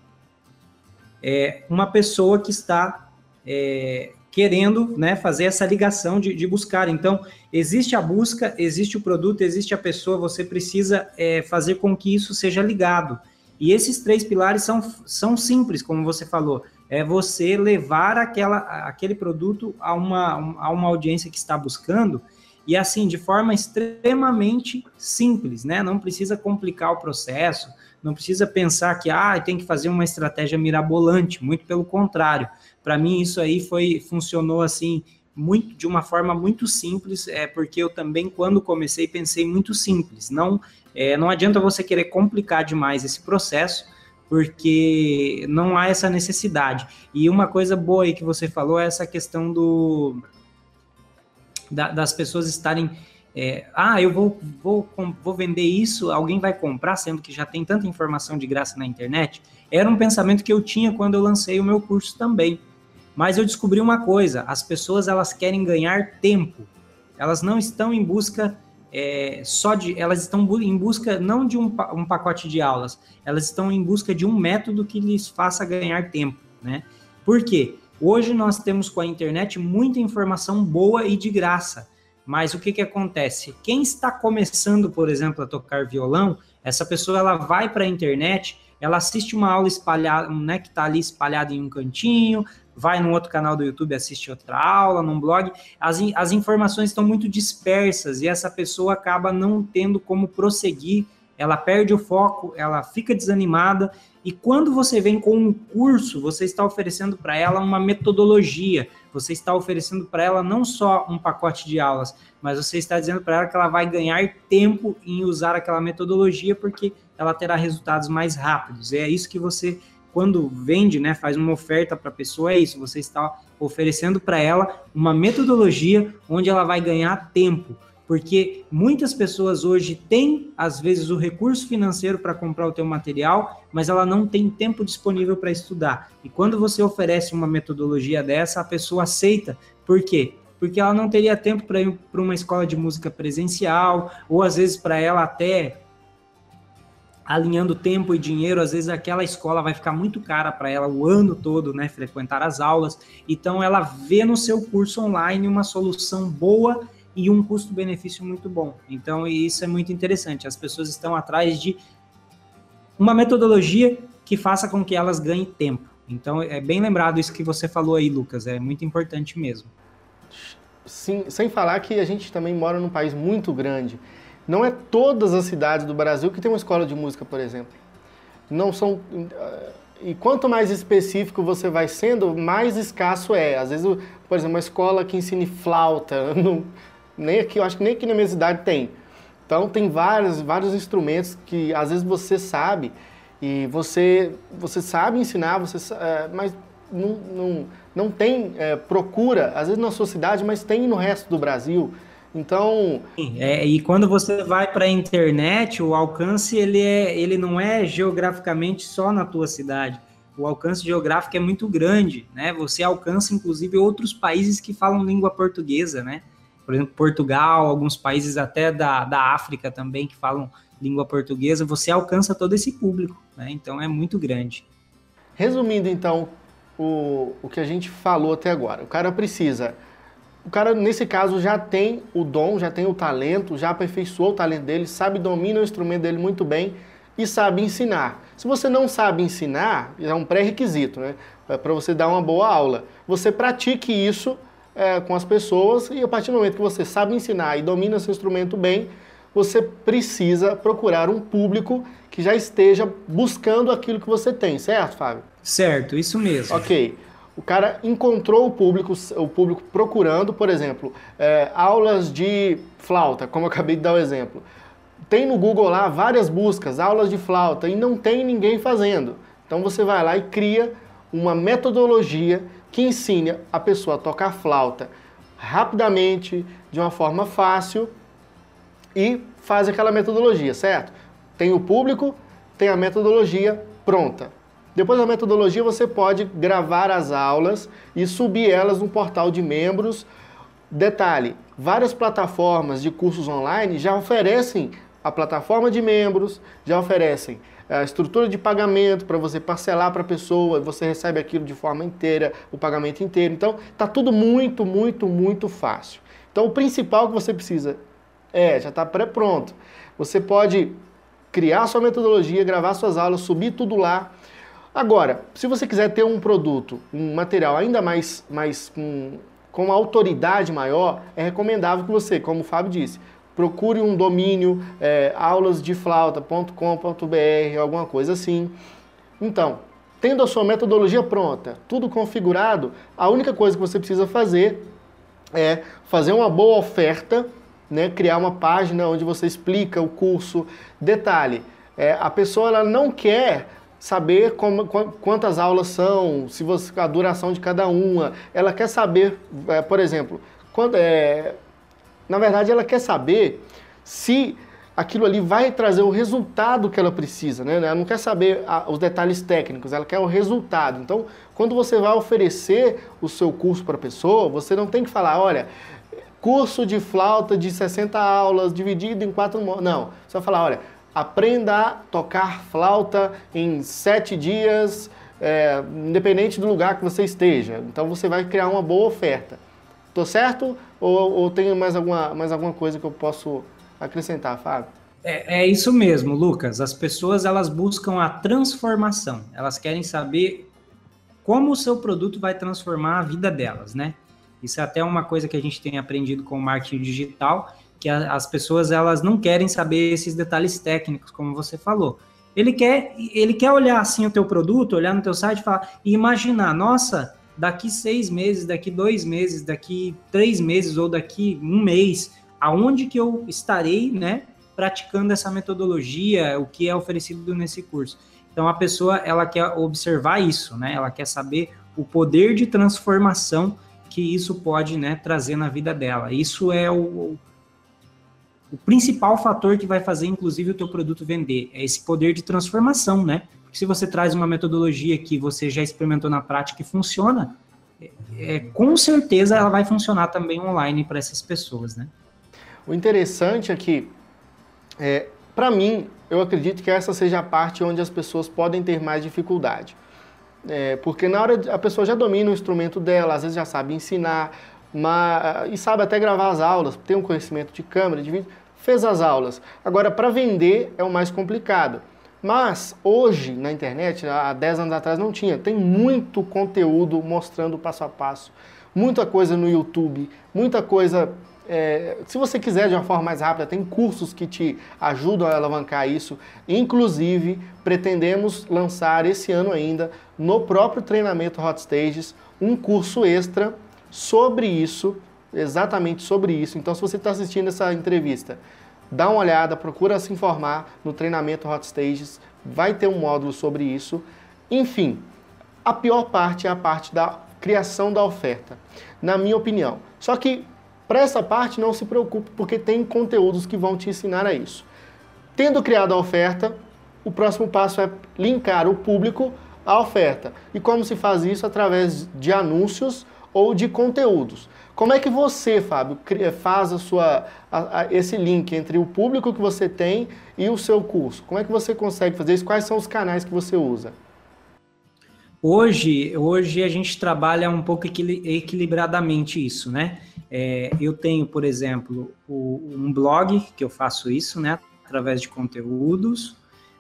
é, uma pessoa que está é, querendo né, fazer essa ligação de, de, buscar. Então, existe a busca, existe o produto, existe a pessoa, você precisa é, fazer com que isso seja ligado. E esses três pilares são, são simples, como você falou é você levar aquela, aquele produto a uma, a uma audiência que está buscando e assim, de forma extremamente simples, né? Não precisa complicar o processo, não precisa pensar que ah, tem que fazer uma estratégia mirabolante, muito pelo contrário. Para mim isso aí foi funcionou assim muito de uma forma muito simples, é porque eu também quando comecei pensei muito simples. Não é, não adianta você querer complicar demais esse processo, porque não há essa necessidade. E uma coisa boa aí que você falou é essa questão do da, das pessoas estarem é, ah, eu vou, vou, vou vender isso, alguém vai comprar, sendo que já tem tanta informação de graça na internet. Era um pensamento que eu tinha quando eu lancei o meu curso também. Mas eu descobri uma coisa: as pessoas elas querem ganhar tempo. Elas não estão em busca é, só de, elas estão em busca não de um, um, pacote de aulas, elas estão em busca de um método que lhes faça ganhar tempo, né? Por quê? Hoje nós temos com a internet muita informação boa e de graça, mas o que que acontece? Quem está começando, por exemplo, a tocar violão, essa pessoa ela vai para a internet, ela assiste uma aula espalhada, né, que está ali espalhada em um cantinho, vai num outro canal do YouTube, assiste outra aula, num blog. As, as informações estão muito dispersas e essa pessoa acaba não tendo como prosseguir, ela perde o foco, ela fica desanimada. E quando você vem com um curso, você está oferecendo para ela uma metodologia, você está oferecendo para ela não só um pacote de aulas, mas você está dizendo para ela que ela vai ganhar tempo em usar aquela metodologia porque ela terá resultados mais rápidos. É isso que você quando vende, né, faz uma oferta para a pessoa, é isso, você está oferecendo para ela uma metodologia onde ela vai ganhar tempo, porque muitas pessoas hoje têm, às vezes, o recurso financeiro para comprar o teu material, mas ela não tem tempo disponível para estudar. E quando você oferece uma metodologia dessa, a pessoa aceita. Por quê? Porque ela não teria tempo para ir para uma escola de música presencial, ou às vezes para ela até alinhando tempo e dinheiro, às vezes aquela escola vai ficar muito cara para ela o ano todo, né, frequentar as aulas. Então ela vê no seu curso online uma solução boa e um custo-benefício muito bom. Então isso é muito interessante. As pessoas estão atrás de uma metodologia que faça com que elas ganhem tempo. Então é bem lembrado isso que você falou aí, Lucas, é muito importante mesmo. Sim, sem falar que a gente também mora num país muito grande. Não é todas as cidades do Brasil que tem uma escola de música, por exemplo. Não são. E quanto mais específico você vai sendo, mais escasso é. Às vezes, por exemplo, uma escola que ensine flauta, [LAUGHS] não, nem aqui, eu acho que nem aqui na minha cidade tem. Então tem vários, vários instrumentos que às vezes você sabe e você, você sabe ensinar, você, é, mas não, não, não tem é, procura, às vezes na sua cidade, mas tem no resto do Brasil. Então. É, e quando você vai para a internet, o alcance ele, é, ele não é geograficamente só na tua cidade. O alcance geográfico é muito grande, né? Você alcança, inclusive, outros países que falam língua portuguesa, né? Por exemplo, Portugal, alguns países até da, da África também que falam língua portuguesa. Você alcança todo esse público, né? Então é muito grande. Resumindo, então, o, o que a gente falou até agora. O cara precisa o cara, nesse caso, já tem o dom, já tem o talento, já aperfeiçoou o talento dele, sabe, domina o instrumento dele muito bem e sabe ensinar. Se você não sabe ensinar, é um pré-requisito, né? É para você dar uma boa aula. Você pratique isso é, com as pessoas e a partir do momento que você sabe ensinar e domina seu instrumento bem, você precisa procurar um público que já esteja buscando aquilo que você tem, certo, Fábio? Certo, isso mesmo. Ok o cara encontrou o público, o público procurando, por exemplo, é, aulas de flauta, como eu acabei de dar o exemplo. Tem no Google lá várias buscas, aulas de flauta, e não tem ninguém fazendo. Então você vai lá e cria uma metodologia que ensine a pessoa a tocar flauta rapidamente, de uma forma fácil, e faz aquela metodologia, certo? Tem o público, tem a metodologia pronta. Depois da metodologia, você pode gravar as aulas e subir elas no portal de membros. Detalhe: várias plataformas de cursos online já oferecem a plataforma de membros, já oferecem a estrutura de pagamento para você parcelar para a pessoa, você recebe aquilo de forma inteira, o pagamento inteiro. Então, tá tudo muito, muito, muito fácil. Então, o principal que você precisa é, já está pré-pronto. Você pode criar sua metodologia, gravar suas aulas, subir tudo lá Agora, se você quiser ter um produto, um material ainda mais, mais com, com uma autoridade maior, é recomendável que você, como o Fábio disse, procure um domínio, é, aulasdeflauta.com.br, alguma coisa assim. Então, tendo a sua metodologia pronta, tudo configurado, a única coisa que você precisa fazer é fazer uma boa oferta, né, criar uma página onde você explica o curso. Detalhe, é, a pessoa ela não quer saber como, quantas aulas são, se você, a duração de cada uma. Ela quer saber, é, por exemplo, quando, é, na verdade ela quer saber se aquilo ali vai trazer o resultado que ela precisa, né? Ela não quer saber a, os detalhes técnicos, ela quer o resultado. Então, quando você vai oferecer o seu curso para a pessoa, você não tem que falar, olha, curso de flauta de 60 aulas dividido em quatro... Não, você vai falar, olha, aprenda a tocar flauta em sete dias, é, independente do lugar que você esteja. Então você vai criar uma boa oferta. Tô certo? Ou, ou tem mais alguma, mais alguma coisa que eu posso acrescentar, Fábio? É, é, isso mesmo, Lucas. As pessoas elas buscam a transformação. Elas querem saber como o seu produto vai transformar a vida delas, né? Isso é até uma coisa que a gente tem aprendido com o marketing digital, que a, as pessoas elas não querem saber esses detalhes técnicos, como você falou. Ele quer, ele quer olhar assim o teu produto, olhar no teu site e falar, e imaginar, nossa, daqui seis meses, daqui dois meses, daqui três meses ou daqui um mês, aonde que eu estarei, né, praticando essa metodologia, o que é oferecido nesse curso. Então a pessoa ela quer observar isso, né? Ela quer saber o poder de transformação que isso pode, né, trazer na vida dela. Isso é o, o principal fator que vai fazer, inclusive, o teu produto vender. É esse poder de transformação, né? Se você traz uma metodologia que você já experimentou na prática e funciona, é com certeza ela vai funcionar também online para essas pessoas, né? O interessante é que, é, para mim, eu acredito que essa seja a parte onde as pessoas podem ter mais dificuldade. É, porque na hora a pessoa já domina o instrumento dela, às vezes já sabe ensinar, mas, e sabe até gravar as aulas, tem um conhecimento de câmera, de vídeo, fez as aulas. Agora, para vender é o mais complicado. Mas hoje na internet, há 10 anos atrás não tinha, tem muito conteúdo mostrando passo a passo, muita coisa no YouTube, muita coisa é, se você quiser de uma forma mais rápida, tem cursos que te ajudam a alavancar isso. Inclusive, pretendemos lançar esse ano ainda, no próprio treinamento Hot Stages, um curso extra sobre isso, exatamente sobre isso. Então, se você está assistindo essa entrevista, dá uma olhada, procura se informar no treinamento Hot Stages, vai ter um módulo sobre isso. Enfim, a pior parte é a parte da criação da oferta, na minha opinião. Só que para essa parte, não se preocupe, porque tem conteúdos que vão te ensinar a isso. Tendo criado a oferta, o próximo passo é linkar o público à oferta. E como se faz isso? Através de anúncios ou de conteúdos. Como é que você, Fábio, faz a sua, a, a, esse link entre o público que você tem e o seu curso? Como é que você consegue fazer isso? Quais são os canais que você usa? Hoje, hoje a gente trabalha um pouco equilibradamente isso, né? É, eu tenho, por exemplo, o, um blog que eu faço isso, né? Através de conteúdos.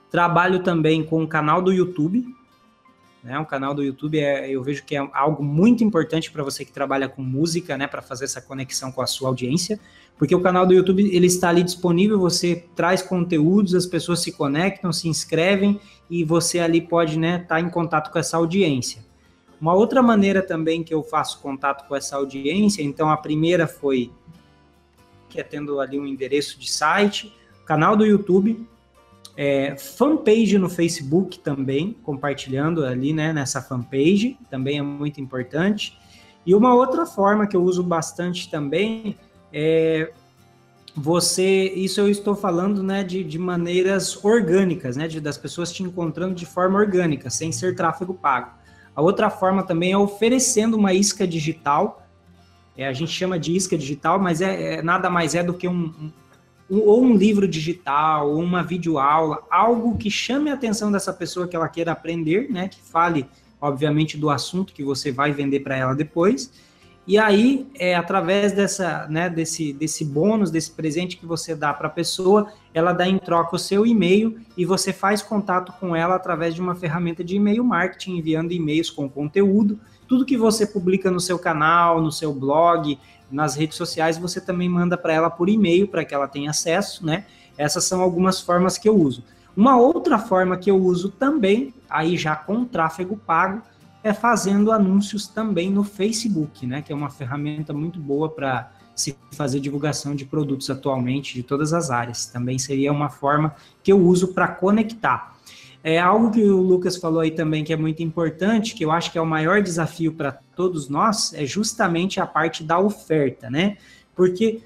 Trabalho também com o canal do YouTube. Né? O canal do YouTube é, eu vejo que é algo muito importante para você que trabalha com música, né? Para fazer essa conexão com a sua audiência, porque o canal do YouTube ele está ali disponível. Você traz conteúdos, as pessoas se conectam, se inscrevem e você ali pode, né? Estar tá em contato com essa audiência. Uma outra maneira também que eu faço contato com essa audiência, então a primeira foi que é tendo ali um endereço de site, canal do YouTube, é, fanpage no Facebook também, compartilhando ali né, nessa fanpage, também é muito importante. E uma outra forma que eu uso bastante também é você, isso eu estou falando né, de, de maneiras orgânicas, né, de, das pessoas te encontrando de forma orgânica, sem ser tráfego pago. A outra forma também é oferecendo uma isca digital. É, a gente chama de isca digital, mas é, é nada mais é do que um, um, ou um livro digital, ou uma videoaula, algo que chame a atenção dessa pessoa que ela queira aprender, né? Que fale, obviamente, do assunto que você vai vender para ela depois e aí, é, através dessa, né, desse, desse bônus, desse presente que você dá para a pessoa, ela dá em troca o seu e-mail e você faz contato com ela através de uma ferramenta de e-mail marketing, enviando e-mails com conteúdo. Tudo que você publica no seu canal, no seu blog, nas redes sociais, você também manda para ela por e-mail para que ela tenha acesso, né? Essas são algumas formas que eu uso. Uma outra forma que eu uso também, aí já com tráfego pago, é fazendo anúncios também no Facebook, né? Que é uma ferramenta muito boa para se fazer divulgação de produtos atualmente de todas as áreas. Também seria uma forma que eu uso para conectar. É algo que o Lucas falou aí também que é muito importante, que eu acho que é o maior desafio para todos nós, é justamente a parte da oferta, né? Porque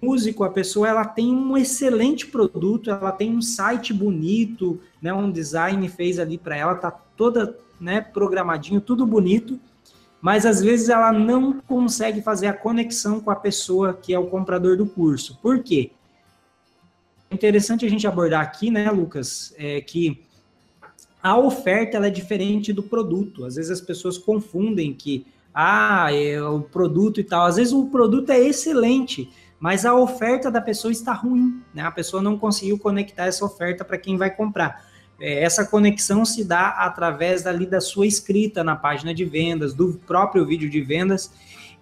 músico, a pessoa ela tem um excelente produto, ela tem um site bonito, né, um design fez ali para ela, tá toda né, programadinho, tudo bonito, mas às vezes ela não consegue fazer a conexão com a pessoa que é o comprador do curso. Por quê? Interessante a gente abordar aqui, né, Lucas, é que a oferta ela é diferente do produto. Às vezes as pessoas confundem que ah, é o produto e tal. Às vezes o produto é excelente, mas a oferta da pessoa está ruim, né? A pessoa não conseguiu conectar essa oferta para quem vai comprar. é, essa conexão se dá através ali da sua escrita na página de vendas, do próprio vídeo de vendas.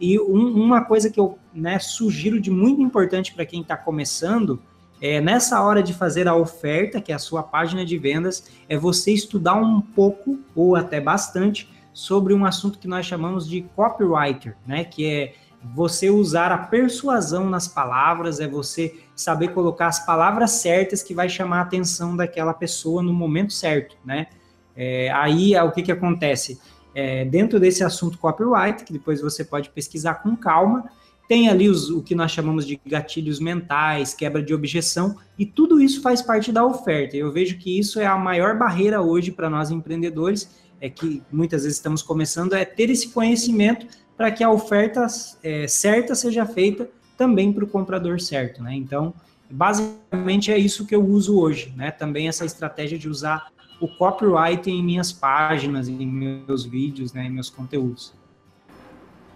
E um, uma coisa que eu né, sugiro de muito importante para quem está começando é nessa hora de fazer a oferta, que é a sua página de vendas, é você estudar um pouco ou até bastante sobre um assunto que nós chamamos de copywriter, né? Que é você usar a persuasão nas palavras, é você saber colocar as palavras certas que vai chamar a atenção daquela pessoa no momento certo, né? É, aí o que, que acontece? É, dentro desse assunto copyright, que depois você pode pesquisar com calma, tem ali os, o que nós chamamos de gatilhos mentais, quebra de objeção, e tudo isso faz parte da oferta. Eu vejo que isso é a maior barreira hoje para nós empreendedores, é que muitas vezes estamos começando, é ter esse conhecimento para que a oferta é, certa seja feita também para o comprador certo, né? Então, basicamente é isso que eu uso hoje, né? Também essa estratégia de usar o copyright em minhas páginas, em meus vídeos, né, em meus conteúdos.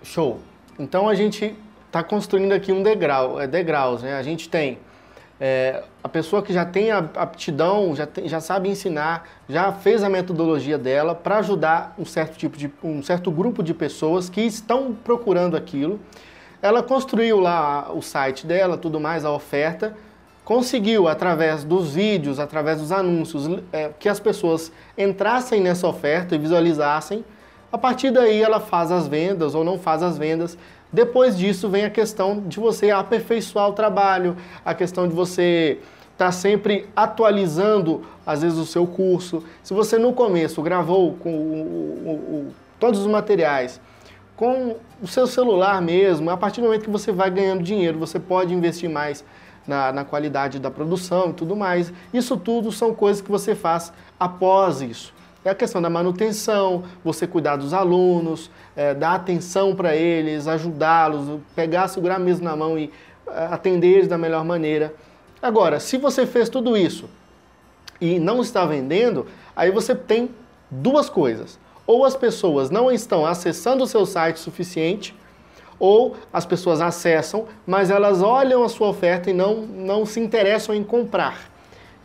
Show. Então a gente está construindo aqui um degrau, é degraus, né? A gente tem é, a pessoa que já tem a aptidão, já, tem, já sabe ensinar, já fez a metodologia dela para ajudar um certo tipo de um certo grupo de pessoas que estão procurando aquilo. Ela construiu lá o site dela, tudo mais, a oferta, conseguiu através dos vídeos, através dos anúncios, é, que as pessoas entrassem nessa oferta e visualizassem. A partir daí ela faz as vendas ou não faz as vendas depois disso vem a questão de você aperfeiçoar o trabalho, a questão de você estar tá sempre atualizando, às vezes, o seu curso. Se você no começo gravou com o, o, o, todos os materiais, com o seu celular mesmo, a partir do momento que você vai ganhando dinheiro, você pode investir mais na, na qualidade da produção e tudo mais. Isso tudo são coisas que você faz após isso é a questão da manutenção, você cuidar dos alunos, é, dar atenção para eles, ajudá-los, pegar, segurar mesmo na mão e é, atender eles da melhor maneira. Agora, se você fez tudo isso e não está vendendo, aí você tem duas coisas. Ou as pessoas não estão acessando o seu site suficiente, ou as pessoas acessam, mas elas olham a sua oferta e não, não se interessam em comprar.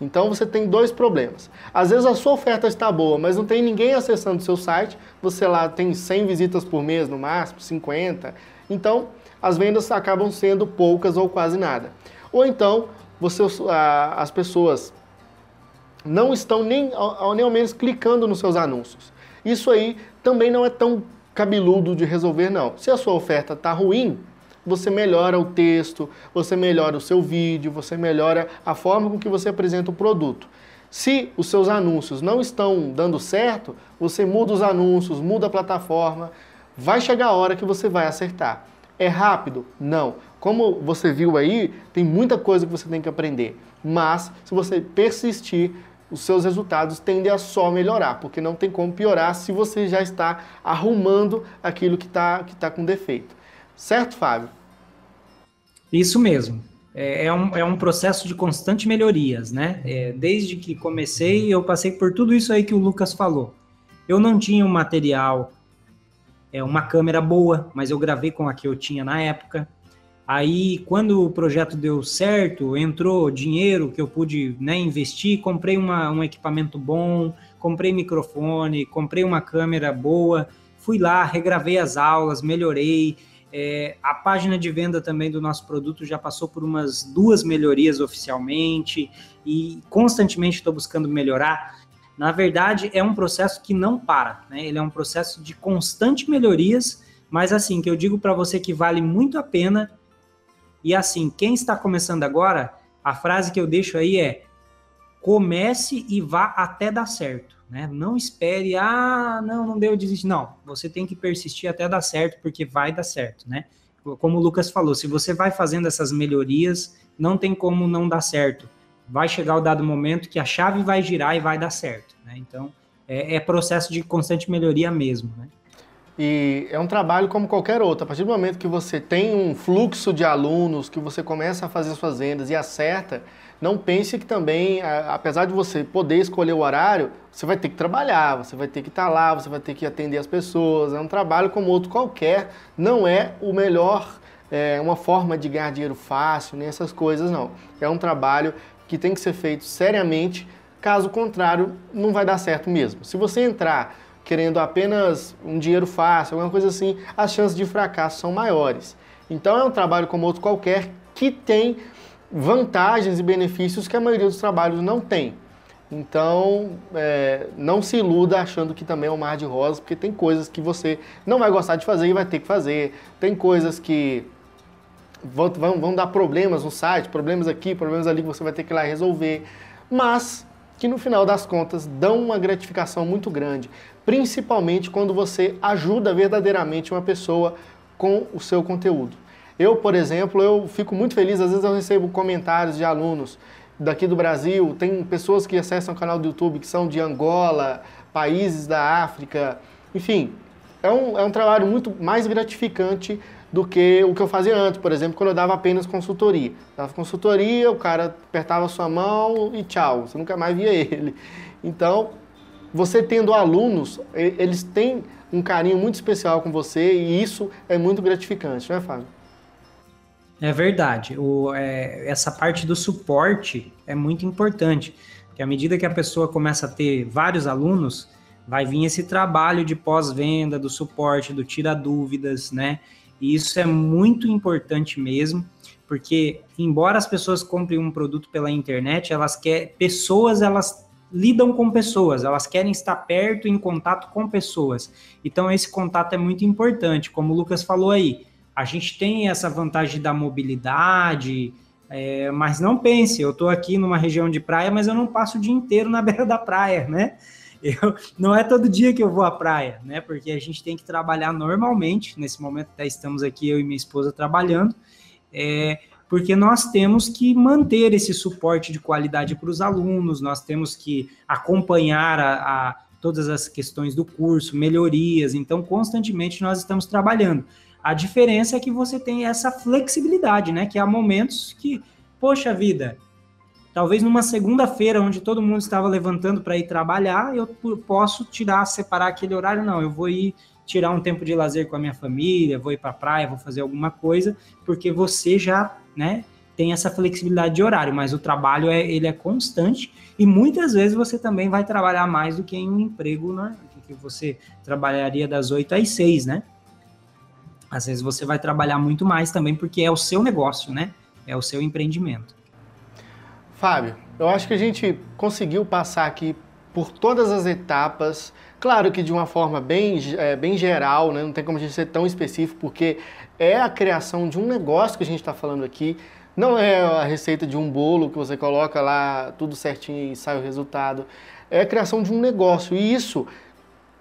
Então você tem dois problemas. Às vezes a sua oferta está boa, mas não tem ninguém acessando o seu site. Você lá tem 100 visitas por mês no máximo, 50. Então as vendas acabam sendo poucas ou quase nada. Ou então você, as pessoas não estão nem, nem ao menos clicando nos seus anúncios. Isso aí também não é tão cabeludo de resolver não. Se a sua oferta está ruim, você melhora o texto, você melhora o seu vídeo, você melhora a forma com que você apresenta o produto. Se os seus anúncios não estão dando certo, você muda os anúncios, muda a plataforma, vai chegar a hora que você vai acertar. É rápido? Não. Como você viu aí, tem muita coisa que você tem que aprender. Mas, se você persistir, os seus resultados tendem a só melhorar, porque não tem como piorar se você já está arrumando aquilo que está que tá com defeito. Certo, Fábio? Isso mesmo. É, é, um, é um processo de constante melhorias, né? É, desde que comecei, eu passei por tudo isso aí que o Lucas falou. Eu não tinha um material, é, uma câmera boa, mas eu gravei com a que eu tinha na época. Aí, quando o projeto deu certo, entrou dinheiro que eu pude né, investir, comprei uma, um equipamento bom, comprei microfone, comprei uma câmera boa, fui lá, regravei as aulas, melhorei, é, a página de venda também do nosso produto já passou por umas duas melhorias oficialmente e constantemente estou buscando melhorar. Na verdade, é um processo que não para, né? Ele é um processo de constante melhorias, mas assim, que eu digo para você que vale muito a pena. E assim, quem está começando agora, a frase que eu deixo aí é: comece e vá até dar certo. Né? Não espere, ah, não, não deu, desistir. Não, você tem que persistir até dar certo, porque vai dar certo, né? Como o Lucas falou, se você vai fazendo essas melhorias, não tem como não dar certo. Vai chegar o dado momento que a chave vai girar e vai dar certo, né? Então, é, é processo de constante melhoria mesmo, né? E é um trabalho como qualquer outro. A partir do momento que você tem um fluxo de alunos, que você começa a fazer suas vendas e acerta, não pense que também, apesar de você poder escolher o horário, você vai ter que trabalhar, você vai ter que estar lá, você vai ter que atender as pessoas. É um trabalho como outro qualquer, não é o melhor, é uma forma de ganhar dinheiro fácil, nem essas coisas não. É um trabalho que tem que ser feito seriamente, Caso contrário, não vai dar certo mesmo. Se você entrar querendo apenas um dinheiro fácil, alguma coisa assim, as chances de fracasso são maiores. Então é um trabalho como outro qualquer que tem vantagens e benefícios que a maioria dos trabalhos não tem. Então, é, não se iluda achando que também é um mar de rosas, porque tem coisas que você não vai gostar de fazer e vai ter que fazer. Tem coisas que vão, vão, vão dar problemas no site, problemas aqui, problemas ali que você vai ter que ir lá resolver. Mas que no final das contas dão uma gratificação muito grande, principalmente quando você ajuda verdadeiramente uma pessoa com o seu conteúdo. Eu, por exemplo, eu fico muito feliz, às vezes eu recebo comentários de alunos daqui do Brasil, tem pessoas que acessam o canal do YouTube que são de Angola, países da África, enfim, é um, é um trabalho muito mais gratificante do que o que eu fazia antes, por exemplo, quando eu dava apenas consultoria. Dava consultoria, o cara apertava sua mão e tchau, você nunca mais via ele. Então, você tendo alunos, eles têm um carinho muito especial com você e isso é muito gratificante, não é, Fábio? É verdade. O, é, essa parte do suporte é muito importante, porque à medida que a pessoa começa a ter vários alunos, vai vir esse trabalho de pós-venda, do suporte, do tira dúvidas, né? E isso é muito importante mesmo, porque embora as pessoas comprem um produto pela internet, elas querem pessoas, elas lidam com pessoas, elas querem estar perto, em contato com pessoas. Então esse contato é muito importante, como o Lucas falou aí a gente tem essa vantagem da mobilidade, é, mas não pense, eu estou aqui numa região de praia, mas eu não passo o dia inteiro na [LAUGHS] beira da praia, né? Eu, não é todo dia que eu vou à praia, né? Porque a gente tem que trabalhar normalmente. Nesse momento, até estamos aqui, eu e minha esposa, trabalhando, é, porque nós temos que manter esse suporte de qualidade para os alunos, nós temos que acompanhar a, a todas as questões do curso, melhorias. Então, constantemente nós estamos trabalhando. A diferença é que você tem essa flexibilidade, né? Que há momentos que, poxa vida, talvez numa segunda-feira, onde todo mundo estava levantando para ir trabalhar, eu posso tirar, separar aquele horário. Não, eu vou ir tirar um tempo de lazer com a minha família, vou ir para a praia, vou fazer alguma coisa, porque você já, né? Tem essa flexibilidade de horário, mas o trabalho é, ele é constante e muitas vezes você também vai trabalhar mais do que em um emprego, né? Que você trabalharia das 8 às 6, né? Às vezes você vai trabalhar muito mais também porque é o seu negócio, né? É o seu empreendimento. Fábio, eu acho que a gente conseguiu passar aqui por todas as etapas, claro que de uma forma bem, é, bem geral, né? não tem como a gente ser tão específico, porque é a criação de um negócio que a gente está falando aqui, não é a receita de um bolo que você coloca lá tudo certinho e sai o resultado, é a criação de um negócio, e isso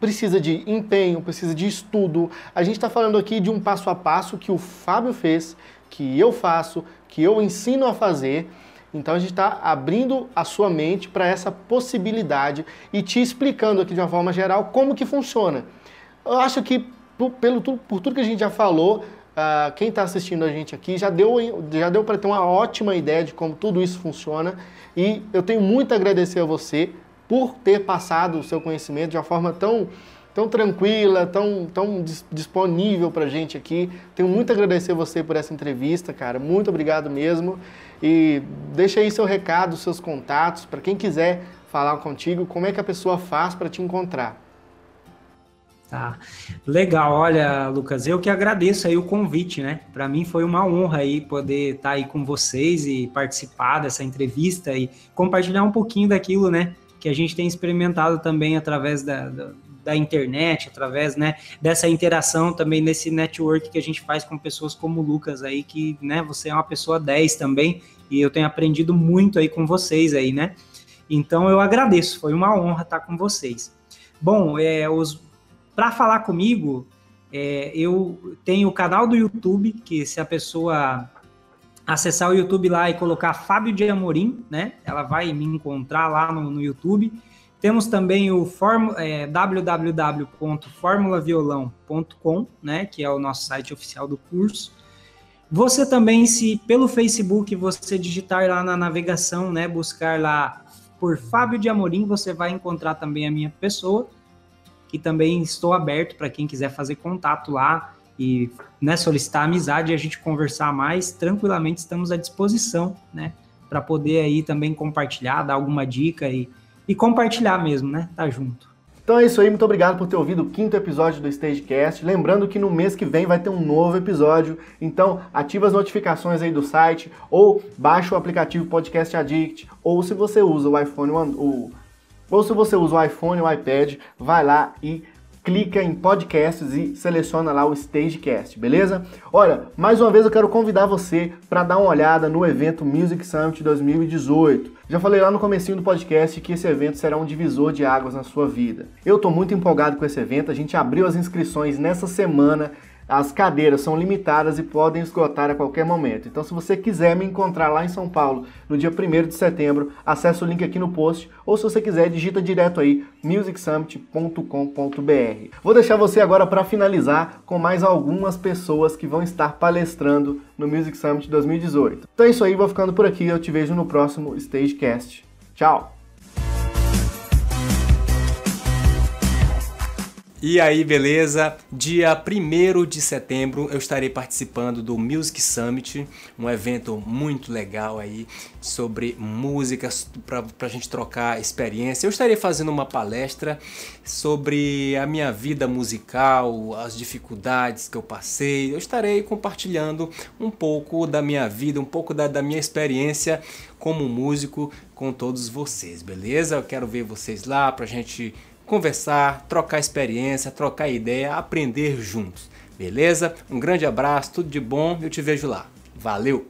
precisa de empenho, precisa de estudo. A gente está falando aqui de um passo a passo que o Fábio fez, que eu faço, que eu ensino a fazer. Então a gente está abrindo a sua mente para essa possibilidade e te explicando aqui de uma forma geral como que funciona. Eu acho que por, pelo, por tudo que a gente já falou, uh, quem está assistindo a gente aqui já deu, já deu para ter uma ótima ideia de como tudo isso funciona. E eu tenho muito a agradecer a você por ter passado o seu conhecimento de uma forma tão, tão tranquila, tão, tão disponível para a gente aqui. Tenho muito a agradecer você por essa entrevista, cara. Muito obrigado mesmo. E deixa aí seu recado, seus contatos, para quem quiser falar contigo, como é que a pessoa faz para te encontrar. Tá. Legal, olha, Lucas, eu que agradeço aí o convite, né? Para mim foi uma honra aí poder estar tá aí com vocês e participar dessa entrevista e compartilhar um pouquinho daquilo, né, que a gente tem experimentado também através da, da, da internet, através né, dessa interação também nesse network que a gente faz com pessoas como o Lucas aí, que né, você é uma pessoa 10 também, e eu tenho aprendido muito aí com vocês aí, né? Então eu agradeço, foi uma honra estar com vocês. Bom, é, para falar comigo, é, eu tenho o canal do YouTube, que se a pessoa acessar o YouTube lá e colocar Fábio de Amorim, né? Ela vai me encontrar lá no, no YouTube. Temos também o é, www.formulaviolão.com, né? Que é o nosso site oficial do curso. Você também, se pelo Facebook você digitar lá na navegação, né? Buscar lá por Fábio de Amorim, você vai encontrar também a minha pessoa. Que também estou aberto para quem quiser fazer contato lá e né, solicitar amizade e a gente conversar mais, tranquilamente estamos à disposição, né? Para poder aí também compartilhar, dar alguma dica e, e compartilhar mesmo, né? Tá junto. Então é isso aí, muito obrigado por ter ouvido o quinto episódio do Stagecast. Lembrando que no mês que vem vai ter um novo episódio, então ativa as notificações aí do site ou baixa o aplicativo Podcast Addict, ou se você usa o iPhone, o, ou se você usa o iPhone o iPad, vai lá e clica em podcasts e seleciona lá o Stagecast, beleza? Olha, mais uma vez eu quero convidar você para dar uma olhada no evento Music Summit 2018. Já falei lá no comecinho do podcast que esse evento será um divisor de águas na sua vida. Eu estou muito empolgado com esse evento, a gente abriu as inscrições nessa semana as cadeiras são limitadas e podem esgotar a qualquer momento. Então, se você quiser me encontrar lá em São Paulo no dia 1 de setembro, acesse o link aqui no post ou se você quiser, digita direto aí musicsummit.com.br. Vou deixar você agora para finalizar com mais algumas pessoas que vão estar palestrando no Music Summit 2018. Então é isso aí, vou ficando por aqui. Eu te vejo no próximo Stagecast. Tchau! E aí, beleza? Dia 1 de setembro eu estarei participando do Music Summit, um evento muito legal aí sobre músicas para a gente trocar experiência. Eu estarei fazendo uma palestra sobre a minha vida musical, as dificuldades que eu passei. Eu estarei compartilhando um pouco da minha vida, um pouco da, da minha experiência como músico com todos vocês, beleza? Eu quero ver vocês lá para a gente conversar, trocar experiência, trocar ideia, aprender juntos. Beleza? Um grande abraço, tudo de bom, eu te vejo lá. Valeu!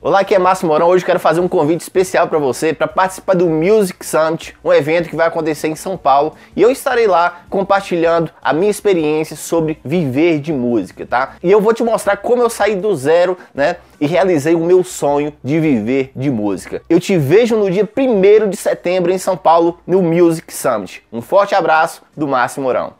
Olá, aqui é Márcio Morão. Hoje quero fazer um convite especial para você para participar do Music Summit, um evento que vai acontecer em São Paulo, e eu estarei lá compartilhando a minha experiência sobre viver de música, tá? E eu vou te mostrar como eu saí do zero, né, e realizei o meu sonho de viver de música. Eu te vejo no dia 1 de setembro em São Paulo no Music Summit. Um forte abraço do Márcio Morão.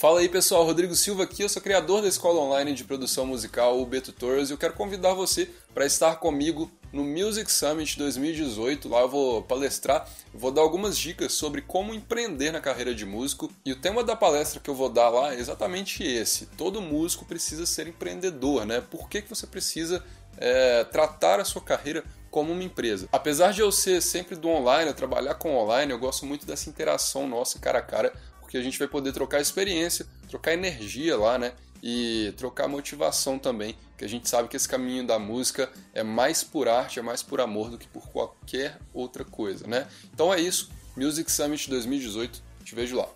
Fala aí pessoal, Rodrigo Silva aqui, eu sou criador da escola online de produção musical UB Tutors e eu quero convidar você para estar comigo no Music Summit 2018. Lá eu vou palestrar, vou dar algumas dicas sobre como empreender na carreira de músico. E o tema da palestra que eu vou dar lá é exatamente esse: todo músico precisa ser empreendedor, né? Por que, que você precisa é, tratar a sua carreira como uma empresa? Apesar de eu ser sempre do online, eu trabalhar com online, eu gosto muito dessa interação nossa cara a cara porque a gente vai poder trocar experiência, trocar energia lá, né? E trocar motivação também, que a gente sabe que esse caminho da música é mais por arte, é mais por amor do que por qualquer outra coisa, né? Então é isso, Music Summit 2018, te vejo lá.